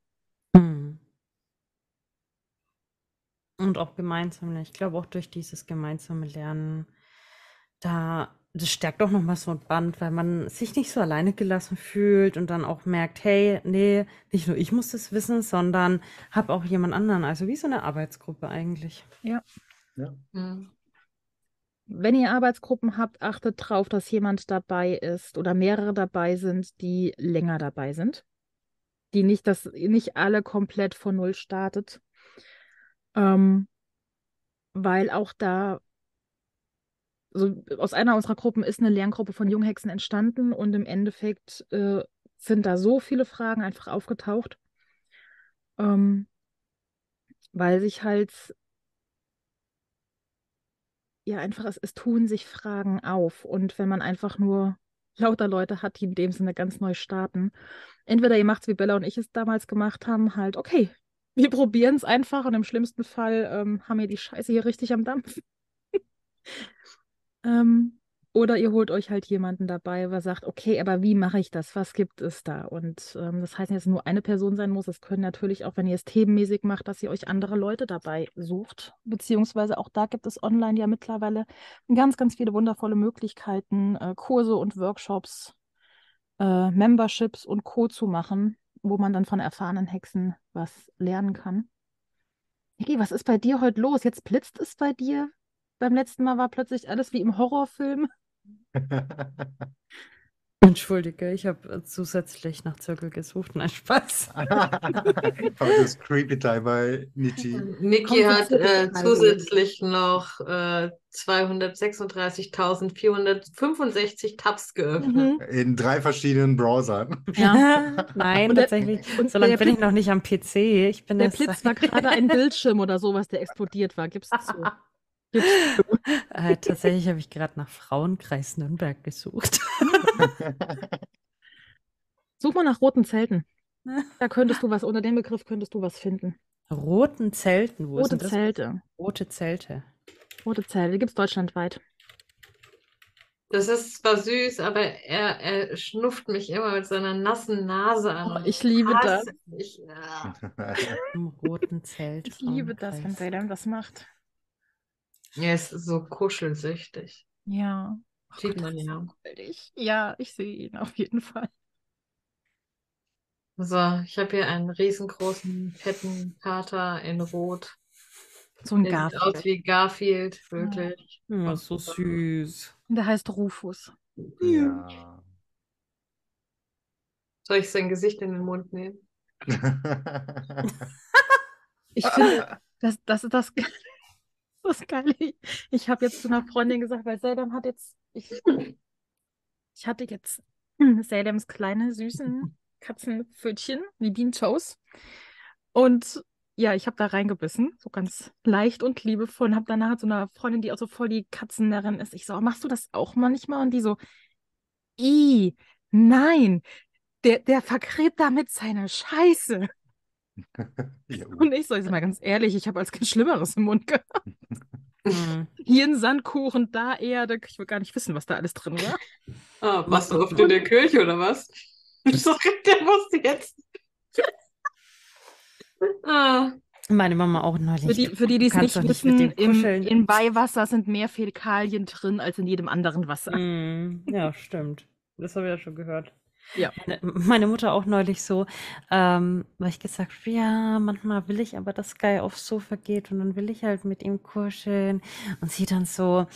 Hm. Und auch gemeinsam, ich glaube auch durch dieses gemeinsame Lernen, da, das stärkt auch nochmal so ein Band, weil man sich nicht so alleine gelassen fühlt und dann auch merkt, hey, nee, nicht nur ich muss das wissen, sondern habe auch jemand anderen. Also wie so eine Arbeitsgruppe eigentlich. Mhm. Wenn ihr Arbeitsgruppen habt, achtet darauf, dass jemand dabei ist oder mehrere dabei sind, die länger dabei sind. Die nicht, dass nicht alle komplett von Null startet. Ähm, weil auch da, so aus einer unserer Gruppen ist eine Lerngruppe von Junghexen entstanden und im Endeffekt äh, sind da so viele Fragen einfach aufgetaucht, ähm, weil sich halt ja einfach, es, es tun sich Fragen auf. Und wenn man einfach nur lauter Leute hat, die in dem Sinne ganz neu starten, entweder ihr macht es wie Bella und ich es damals gemacht haben, halt, okay, wir probieren es einfach und im schlimmsten Fall ähm, haben wir die Scheiße hier richtig am Dampf. <laughs> ähm, oder ihr holt euch halt jemanden dabei, der sagt, okay, aber wie mache ich das? Was gibt es da? Und ähm, das heißt es nur eine Person sein muss. Es können natürlich auch, wenn ihr es themenmäßig macht, dass ihr euch andere Leute dabei sucht. Beziehungsweise auch da gibt es online ja mittlerweile ganz, ganz viele wundervolle Möglichkeiten, äh, Kurse und Workshops, äh, Memberships und Co. zu machen, wo man dann von erfahrenen Hexen was lernen kann. Niki, was ist bei dir heute los? Jetzt blitzt es bei dir. Beim letzten Mal war plötzlich alles wie im Horrorfilm. <laughs> Entschuldige, ich habe zusätzlich nach Zirkel gesucht. Nein, Spaß. <laughs> Heute ist Creepy Time bei. Niki Kommt hat äh, zusätzlich noch äh, 236.465 Tabs geöffnet. Mhm. In drei verschiedenen Browsern. Ja. <laughs> Nein, Und tatsächlich. und so lange bin ich noch nicht am PC. Ich bin Der Blitz war gerade ein Bildschirm oder sowas, der explodiert war. Gib's zu. Äh, tatsächlich habe ich gerade nach Frauenkreis Nürnberg gesucht. <laughs> Such mal nach roten Zelten. <laughs> Da könntest du was, unter dem Begriff könntest du was finden. Roten Zelten, wo ist Rote? Zelte. Rote Zelte. Rote Zelte, die gibt's deutschlandweit. Das ist zwar süß, aber er, er schnufft mich immer mit seiner nassen Nase an. Oh, ich liebe das. hasse- Ich, ja. Im roten Zelt. Ich liebe das, wenn. Salem das macht. Er ist so kuschelsüchtig. Ja. Sieht man ja. Ich, ja, ich sehe ihn auf jeden Fall. So, ich habe hier einen riesengroßen, fetten Kater in Rot. So ein Der sieht aus Garfield. wie Garfield, wirklich. Ja, so süß. Der heißt Rufus. Ja. Soll ich sein Gesicht in den Mund nehmen? <laughs> Ich finde, das, das ist das, <laughs> das Geile. Ich habe jetzt zu einer Freundin gesagt, weil Salem hat jetzt, ich, ich hatte jetzt Salems kleine, süßen Katzenpfötchen, die Bean Toes. Und ja, ich habe da reingebissen, so ganz leicht und liebevoll. Und habe danach so einer Freundin, die auch so voll die Katzennärrin ist, ich so, "Oh, machst du das auch manchmal? Und die so, i, nein, der, der vergräbt damit seine Scheiße. <laughs> Ja. Und ich so, jetzt mal ganz ehrlich, ich habe als Kind Schlimmeres im Mund gehabt. <laughs> Hm. Hier ein Sandkuchen, da Erde. Ich will gar nicht wissen, was da alles drin war. <laughs> Ah, warst du oft in der Kirche oder was? Sorry, der musste jetzt. ah, Meine Mama auch neulich. Für die, für die, die es nicht nicht wissen, dem im, in Weihwasser sind mehr Fäkalien drin als in jedem anderen Wasser. Mm, ja, stimmt. Das habe ich ja schon gehört. Ja. Meine, meine Mutter auch neulich so, ähm, weil ich gesagt habe, ja, manchmal will ich aber, dass Guy aufs Sofa geht und dann will ich halt mit ihm kuscheln. Und sie dann so,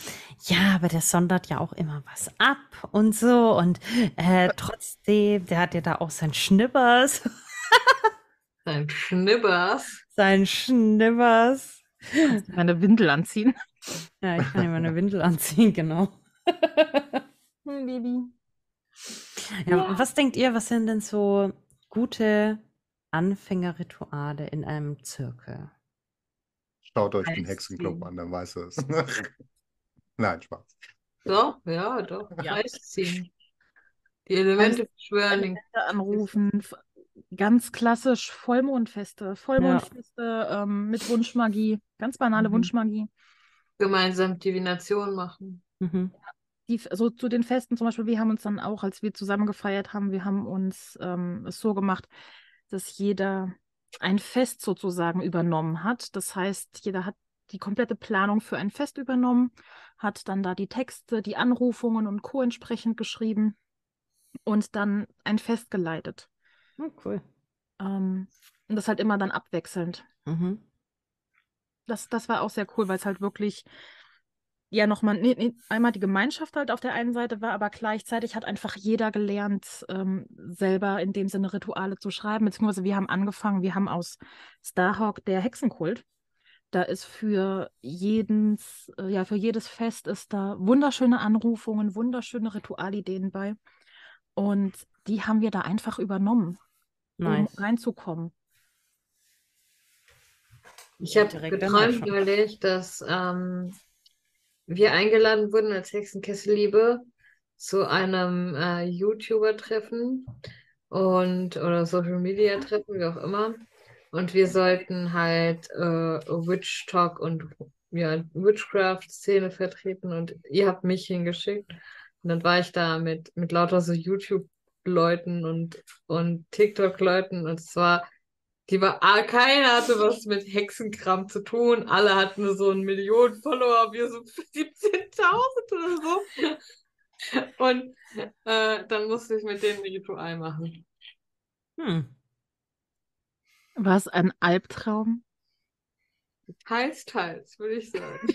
ja, aber der sondert ja auch immer was ab und so. Und äh, trotzdem, der hat ja da auch sein Schnippers, dein Schnibbers. sein Schnippers. Meine Windel anziehen. Ja, ich kann ihm eine Windel anziehen, genau. Hm, Baby. Ja, was denkt ihr, was sind denn so gute Anfängerrituale in einem Zirkel? Schaut euch den Eisziehen. Hexenclub an, dann weißt du es. <laughs> Nein, Spaß. Doch, ja, doch. Ja. Die Elemente beschwören. den- Anrufen. Ganz klassisch Vollmondfeste. Vollmondfeste ähm, mit Wunschmagie. Ganz banale Mhm. Wunschmagie. Gemeinsam Divination machen. Mhm. Die, so zu den Festen zum Beispiel, wir haben uns dann auch, als wir zusammen gefeiert haben, wir haben uns ähm, es so gemacht, dass jeder ein Fest sozusagen übernommen hat. Das heißt, jeder hat die komplette Planung für ein Fest übernommen, hat dann da die Texte, die Anrufungen und Co. entsprechend geschrieben und dann ein Fest geleitet. Oh, cool. Ähm, und das halt immer dann abwechselnd. Mhm. Das, das war auch sehr cool, weil es halt wirklich ja nochmal nee, nee, einmal die Gemeinschaft halt auf der einen Seite war, aber gleichzeitig hat einfach jeder gelernt, ähm, selber in dem Sinne Rituale zu schreiben. Beziehungsweise wir haben angefangen, wir haben aus Starhawk der Hexenkult. Da ist für jedens, äh, ja, für jedes Fest ist da wunderschöne Anrufungen, wunderschöne Ritualideen bei. Und die haben wir da einfach übernommen, um Nice. reinzukommen. Ich habe Direkt geträumt neulich, dass ähm, wir eingeladen wurden als Hexenkesselliebe zu einem äh, YouTuber-Treffen und oder Social Media Treffen, wie auch immer. Und wir sollten halt äh, Witch Talk und ja, Witchcraft-Szene vertreten und ihr habt mich hingeschickt. Und dann war ich da mit, mit lauter so YouTube-Leuten und, und TikTok-Leuten und es war die war, ah, keiner hatte was mit Hexenkram zu tun. Alle hatten so eine Million Follower, wir so 17.000 oder so. Und äh, dann musste ich mit denen ein Ritual machen. Hm. War es ein Albtraum? Teils, teils, würde ich sagen.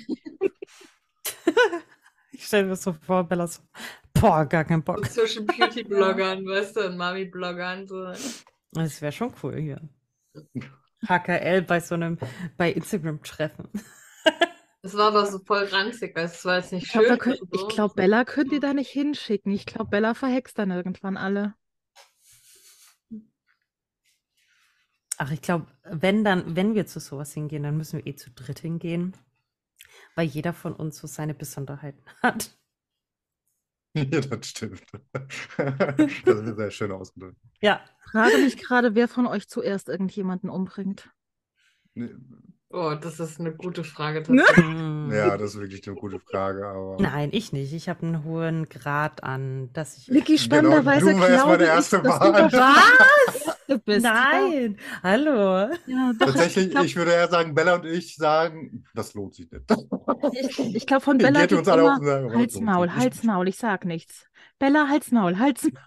<laughs> Ich stelle mir so vor, Bella so, boah, gar kein So Bock. zwischen Beauty-Bloggern, <laughs> weißt du, und Mami-Bloggern. So. Das wäre schon cool hier. HKL bei so einem, bei Instagram-Treffen. Das war aber so voll ranzig, weil es war jetzt nicht Ich glaube, schön. könnt, oder ich so. glaub, Bella könnt ihr da nicht hinschicken. Ich glaube, Bella verhext dann irgendwann alle. Ach, ich glaube, wenn dann, wenn wir zu sowas hingehen, dann müssen wir eh zu dritt hingehen. Weil jeder von uns so seine Besonderheiten hat. <laughs> Ja, das stimmt. <laughs> Das ist sehr schön ausgedrückt. Ja. Frage mich gerade, wer von euch zuerst irgendjemanden umbringt. Oh, das ist eine gute Frage. <laughs> Ne? tatsächlich. Ja, das ist wirklich eine gute Frage, aber Nein, ich nicht. Ich habe einen hohen Grad an, dass ich. Vicky, spannenderweise du wärst glaube meine ich, erste dass Wahl. du der Erste <laughs> bist. Nein! Hallo! Ja, doch, tatsächlich, ich glaube, ich würde eher sagen, Bella und ich sagen, das lohnt sich nicht. ich, ich glaub, von <laughs> Bella geht uns alle immer lohnt Halsmaul. Halsmaul, ich sag nichts. Bella, Halsmaul, Halsmaul.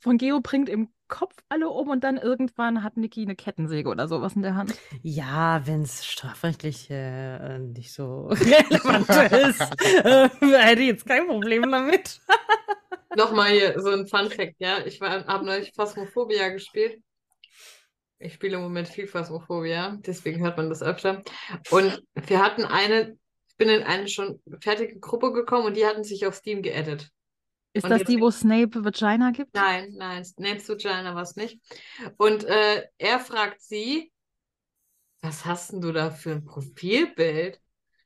Von Geo bringt im Kopf alle um und dann irgendwann hat Niki eine Kettensäge oder sowas in der Hand. Ja, wenn es strafrechtlich äh, nicht so <laughs> relevant ist, äh, hätte ich jetzt kein Problem damit. Nochmal hier so ein Fun-Fact, ja. Ich habe neulich Phasmophobia gespielt. Ich spiele im Moment viel Phasmophobia, deswegen hört man das öfter. Und wir hatten eine, ich bin in eine schon fertige Gruppe gekommen und die hatten sich auf Steam geaddet. Ist Und das die, wo Snape Vagina gibt? Nein, nein, Snape's Vagina war es nicht. Und äh, er fragt sie, was hast denn du da für ein Profilbild?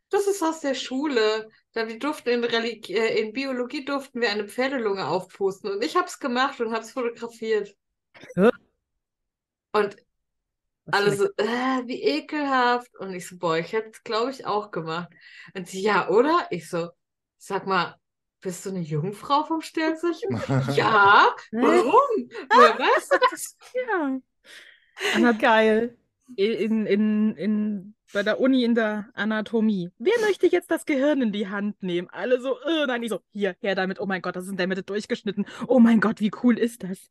Das ist aus der Schule. Da wir durften in, äh, in Biologie durften wir eine Pferdelunge aufpusten. Und ich habe es gemacht und habe es fotografiert. Und Was alle für so, äh, wie ekelhaft. Und ich so, boah, ich hätte es, glaube ich, auch gemacht. Und sie, ja, oder? Ich so, sag mal, bist du eine Jungfrau vom Sternzeichen? <laughs> Ja, warum? Woher weißt du das? <laughs> Ja. Geil. In, in, in, bei der Uni in der Anatomie. Wer möchte jetzt das Gehirn in die Hand nehmen? Alle so, äh, nein, ich so, hier, her damit. Oh mein Gott, das ist in der Mitte durchgeschnitten. Oh mein Gott, wie cool ist das?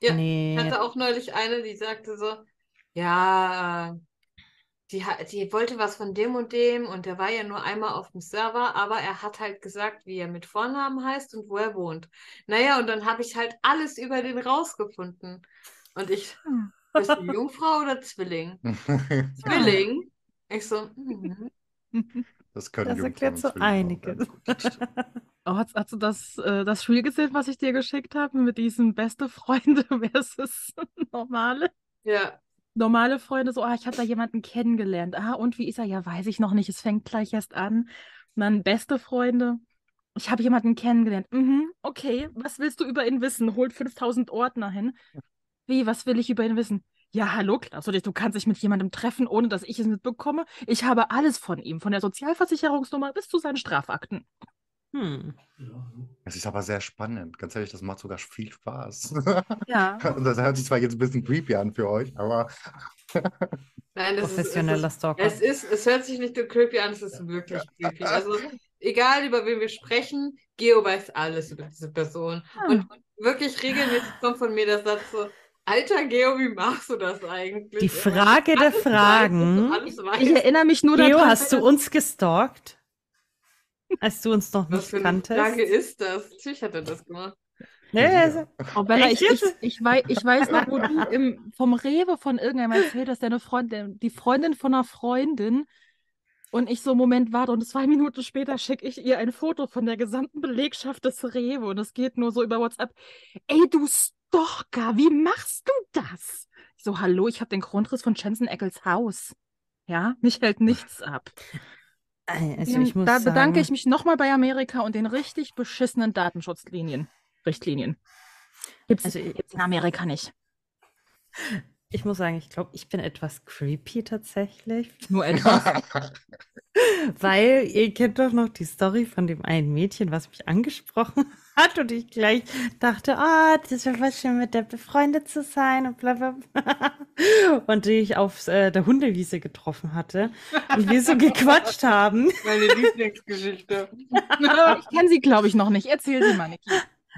Ja, Nee. Ich hatte auch neulich eine, die sagte so, ja, die, die wollte was von dem und dem und der war ja nur einmal auf dem Server, aber er hat halt gesagt, wie er mit Vornamen heißt und wo er wohnt. Naja, und dann habe ich halt alles über den rausgefunden. Und ich, Hm. Bist du Jungfrau oder Zwilling? <laughs> Zwilling? Ich so, mhm. Das können Das Jungfrauen erklärt so einiges. das. <laughs> Oh, hast, hast du das, äh, das Spiel gesehen, was ich dir geschickt habe, mit diesen beste Freunde <laughs> versus normale? Ja, Normale Freunde, so, ah, ich habe da jemanden kennengelernt. Ah, und wie ist er? Ja, weiß ich noch nicht. Es fängt gleich erst an. Und dann beste Freunde. Ich habe jemanden kennengelernt. Mhm, okay, was willst du über ihn wissen? Holt 5000 Ordner hin. Wie, was will ich über ihn wissen? Ja, hallo, Klaus, du kannst dich mit jemandem treffen, ohne dass ich es mitbekomme. Ich habe alles von ihm, von der Sozialversicherungsnummer bis zu seinen Strafakten. Hm. Es ist aber sehr spannend. Ganz ehrlich, das macht sogar viel Spaß. Ja. <laughs> Das hört sich zwar jetzt ein bisschen creepy an für euch, aber <laughs> nein, das Professioneller ist, Stalker. es ist, es hört sich nicht nur creepy an, es ist wirklich creepy. Also, egal über wen wir sprechen, Geo weiß alles über diese Person. Und wirklich regelmäßig kommt von mir der Satz so, Alter Geo, wie machst du das eigentlich? Die Frage der Fragen. Alles Ich erinnere mich nur daran. hast du uns gestalkt? Als du uns noch Was nicht für eine kanntest? Frage ist das? Natürlich hat er das gemacht. Nee, also, Oh, Bella, ich, ich, ich, weiß, ich weiß noch, wo du im, vom Rewe von irgendjemandem erzählt hast, deine Freundin, die Freundin von einer Freundin. Und ich so, Moment, warte. Und zwei Minuten später schicke ich ihr ein Foto von der gesamten Belegschaft des Rewe. Und es geht nur so über WhatsApp. Ey, du Stalker, wie machst du das? Ich so, hallo, ich habe den Grundriss von Jensen Eccles Haus. Ja, mich hält nichts ab. also ich muss da bedanke sagen, ich mich nochmal bei Amerika und den richtig beschissenen Datenschutzlinien, Richtlinien. Gibt's, Also gibt's in Amerika nicht. Ich muss sagen, ich glaube, ich bin etwas creepy tatsächlich. <laughs> Nur etwas. <laughs> Weil ihr kennt doch noch die Story von dem einen Mädchen, was mich angesprochen <laughs> hat und ich gleich dachte, ah, das wäre voll schön, mit der befreundet zu sein und bla bla bla. Und die ich auf äh, der Hundewiese getroffen hatte und wir so gequatscht haben. Meine Lieblingsgeschichte. ich kenne sie, glaube ich, noch nicht. Erzähl sie mal, Niki.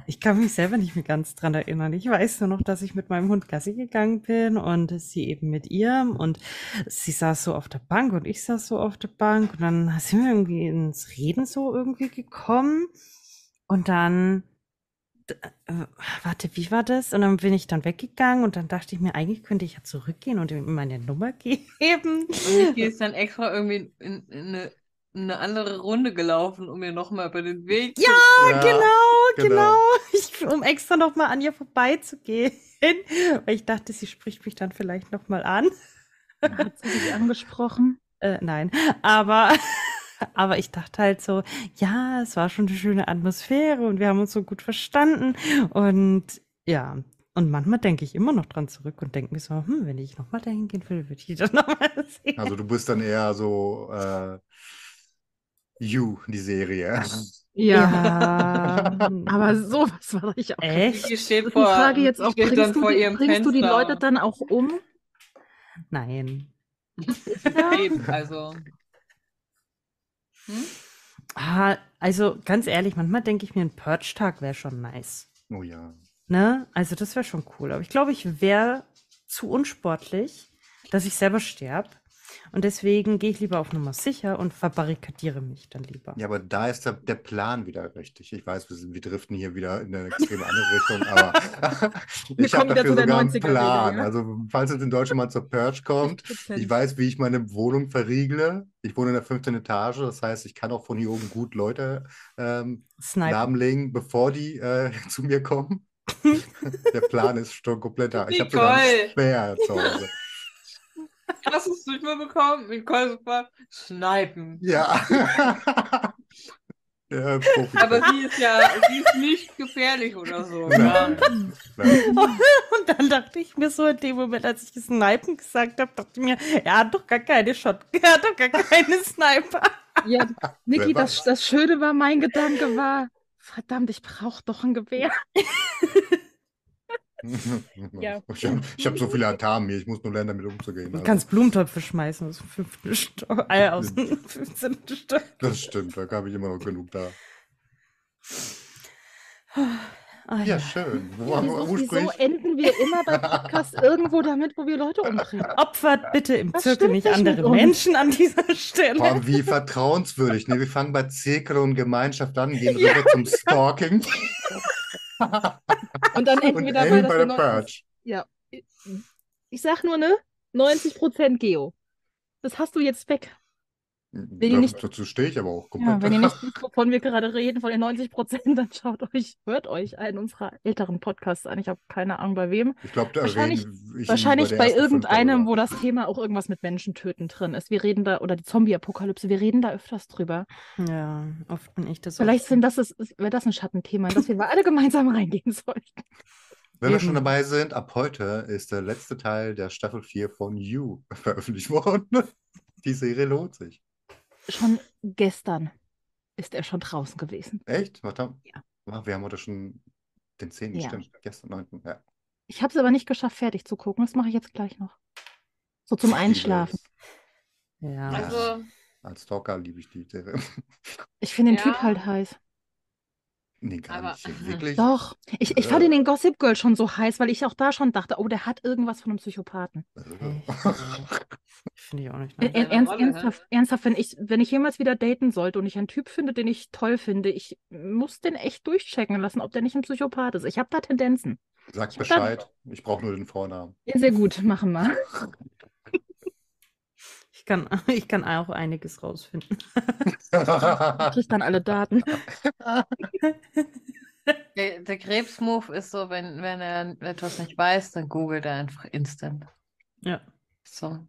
Ich kann mich selber nicht mehr ganz dran erinnern. Ich weiß nur noch, dass ich mit meinem Hund Gassi gegangen bin und sie eben mit ihr und sie saß so auf der Bank und ich saß so auf der Bank und dann sind wir irgendwie ins Reden so irgendwie gekommen und dann äh, warte, wie war das? Und dann bin ich dann weggegangen und dann dachte ich mir, eigentlich könnte ich ja zurückgehen und ihm meine Nummer <laughs> geben. Und Niki ist dann extra irgendwie in, in eine andere Runde gelaufen, um mir nochmal über den Weg zu. Ja, genau, genau. genau. <laughs> Ich, um extra noch mal an ihr vorbeizugehen, <laughs> weil ich dachte, sie spricht mich dann vielleicht noch mal an. Hat sie dich angesprochen? <laughs> Äh, nein, aber aber ich dachte halt so, ja, es war schon eine schöne Atmosphäre und wir haben uns so gut verstanden und ja. Und manchmal denke ich immer noch dran zurück und denke mir so, hm, wenn ich noch mal dahin gehen will, würde ich die dann noch mal sehen. Also du bist dann eher so äh, You, die Serie. Ja. <laughs> Aber sowas war ich auch. Echt? Steht vor, Frage jetzt auch, steht dann bringst, du vor die, ihrem bringst du die. Leute dann auch um? Nein. <laughs> Eben, also. Hm? Ah, also ganz ehrlich, manchmal denke ich mir, ein Purge-Tag wäre schon nice. Oh ja. Ne? Also das wäre schon cool. Aber ich glaube, ich wäre zu unsportlich, dass ich selber sterbe. Und deswegen gehe ich lieber auf Nummer sicher und verbarrikadiere mich dann lieber. Ja, aber da ist der, der Plan wieder richtig. Ich weiß, wir, sind, wir driften hier wieder in eine extrem andere Richtung, aber <laughs> ich habe kommen wieder dafür zu der sogar einen 90er-Regel, Plan. ja? Also, falls es in Deutschland mal zur Purge kommt, 50%. ich weiß, wie ich meine Wohnung verriegle. Ich wohne in der fünften Etage, das heißt, ich kann auch von hier oben gut Leute ähm, lahmlegen, bevor die äh, <laughs> zu mir kommen. <laughs> Der Plan ist schon komplett da. Ich habe sogar einen Speer zu Hause. Hast du es nicht mehr bekommen? Nicole super. Snipen. Ja. <laughs> ja Profi. Aber sie ist ja, sie ist nicht gefährlich oder so. Ja. Nein. <laughs> Und dann dachte ich mir so in dem Moment, als ich Snipen gesagt habe, dachte ich mir, er hat doch gar keine Shotgun, <laughs> er hat doch gar keine Sniper. Ja, Niki, das, das Schöne war, mein Gedanke war, verdammt, ich brauche doch ein Gewehr. Ja. <laughs> Ich habe hab so viele Atamen hier, ich muss nur lernen, damit umzugehen. Du Also, kannst Blumentöpfe schmeißen aus dem fünften Stock, <laughs> äh, aus dem <laughs> 15. Stock. das stimmt, da habe ich immer noch genug da. Ah, Ja, schön. Wo, wo, Wieso, wo wieso enden wir immer bei Podcasts irgendwo damit, wo wir Leute umbringen? Opfert bitte im Was Zirkel nicht andere? Menschen an dieser Stelle. Boah, wie vertrauenswürdig. Ne? Wir fangen bei Zirkel und Gemeinschaft an, gehen rüber zum Stalking Und dann enden und bei wir der noch... Purge. Ja. Ich sag nur, ne? 90% Geo. Das hast du jetzt weg. Ihr Da- nicht- Dazu stehe ich aber auch Ja, komplett. wenn ihr nicht <laughs> wisst, wovon wir gerade reden, von den 90 Prozent, dann schaut euch, hört euch einen unserer älteren Podcasts an. Ich habe keine Ahnung bei wem. Ich glaube, da Wahrscheinlich- reden ich Wahrscheinlich bei fünf irgendeinem, wo das Thema auch irgendwas mit Menschen töten drin ist. Wir reden da, oder die Zombie-Apokalypse, wir reden da öfters drüber. Ja, oft bin ich das Vielleicht sind das, wäre das ein Schattenthema, in das wir mal alle gemeinsam reingehen sollten. Wenn wir schon dabei sind, ab heute ist der letzte Teil der Staffel 4 von You <laughs> veröffentlicht worden. Die Serie lohnt sich. Schon gestern ist er schon draußen gewesen. Echt? Warte. Ja. Wir haben heute schon den 10. Ja. Stimmt, gestern 9. Ja. Ich habe es aber nicht geschafft, fertig zu gucken. Das mache ich jetzt gleich noch. So zum Einschlafen. Ja. Also, Als Stalker liebe ich die Serie. <laughs> Ich finde den Ja. Typ halt heiß. Nee, gar Aber- nicht. <laughs> Wirklich? Doch. Ich, ich fand ihn in Gossip Girl schon so heiß, weil ich auch da schon dachte, oh, der hat irgendwas von einem Psychopathen. <laughs> Finde ich auch nicht. Ne? er- Ernst, Rolle, ernsthaft, ernsthaft, wenn ich, wenn ich jemals wieder daten sollte und ich einen Typ finde, den ich toll finde, ich muss den echt durchchecken lassen, ob der nicht ein Psychopath ist. Ich habe da Tendenzen. Sag Ich Bescheid. Ich brauche nur den Vornamen. Ja, sehr gut, machen wir. <laughs> Ich kann, <laughs> ich kann auch einiges rausfinden. <laughs> Ich krieg dann alle Daten. der, der Krebsmove ist so, wenn, wenn er etwas nicht weiß, dann googelt er einfach instant. Ja. So.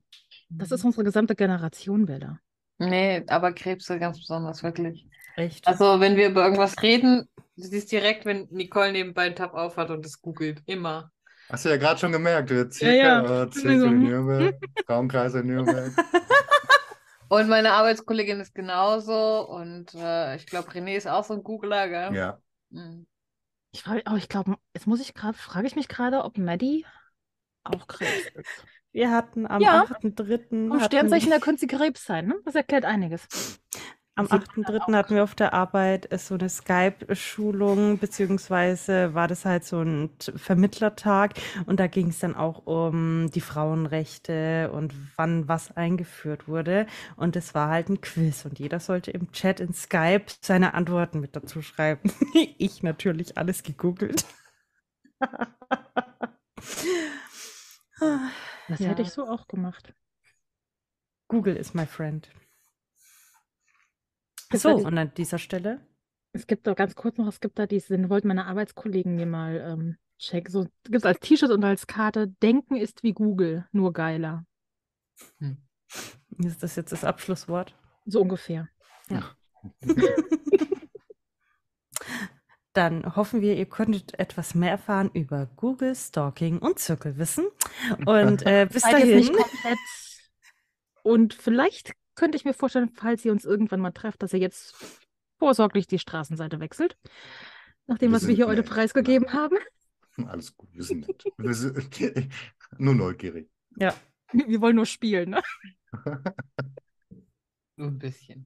Das ist unsere gesamte Generation, Bella. Nee, aber Krebse ganz besonders, wirklich. Echt. Also, wenn wir über irgendwas reden, du siehst direkt, wenn Nicole nebenbei einen Tab aufhat und es googelt. Immer. Hast du ja gerade schon gemerkt. Der Zirkel, ja. äh, so, in hm. Nürnberg, Traumkreis in Nürnberg. <laughs> Und meine Arbeitskollegin ist genauso. Und äh, ich glaube, René ist auch so ein Googler, gell? Ja. Mhm. Ich frage, oh, ich glaube, jetzt muss ich gerade, frage ich mich gerade, ob Maddie auch Krebs ist. Wir hatten am Ja. 8.3. Am hatten- Sternzeichen, da könnte sie Krebs sein, ne? Das erklärt einiges. Am Sieht man 8.3. hatten wir auf der Arbeit äh, so eine Skype-Schulung, beziehungsweise war das halt so ein Vermittlertag und da ging es dann auch um die Frauenrechte und wann was eingeführt wurde. Und es war halt ein Quiz und jeder sollte im Chat in Skype seine Antworten mit dazu schreiben. <laughs> ich natürlich alles gegoogelt. <laughs> <laughs> Das Ja. hätte ich so auch gemacht. Google is my friend. Das So, und an dieser Stelle Es gibt da ganz kurz noch, es gibt da diese, wollten meine Arbeitskollegen mir mal ähm, checken. So gibt es als T-Shirt und als Karte, Denken ist wie Google, nur geiler. ist das jetzt das Abschlusswort. So ungefähr. <laughs> Dann hoffen wir, ihr konntet etwas mehr erfahren über Google, Stalking und Zirkelwissen. Und äh, bis dahin, komplett. Und vielleicht könnte ich mir vorstellen, falls ihr uns irgendwann mal trefft, dass ihr jetzt vorsorglich die Straßenseite wechselt. Nach dem, Wir was wir hier heute preisgegeben haben. <laughs> Alles gut, wir sind nett. Wir sind <laughs> nur neugierig. ja, Wir <laughs> wir wollen nur spielen, ne? Nur ein bisschen.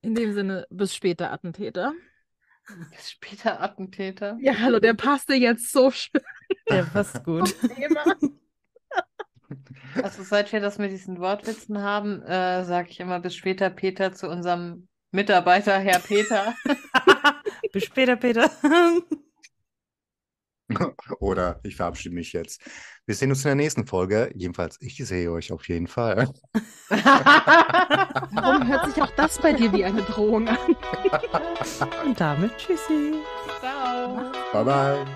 In dem Sinne, bis später, Attentäter. Bis später Attentäter. Ja, hallo, der passte jetzt so schön. der passt gut. Also seit wir das mit diesen Wortwitzen haben, äh, sage ich immer bis später Peter zu unserem Mitarbeiter, Herr Peter. <laughs> Bis später, Peter. <laughs> Oder ich verabschiede mich jetzt. Wir sehen uns in der nächsten Folge. Jedenfalls, ich sehe euch auf jeden Fall. <laughs> Warum hört sich auch das bei dir wie eine Drohung an? <laughs> Und damit tschüssi. Ciao. Bye bye.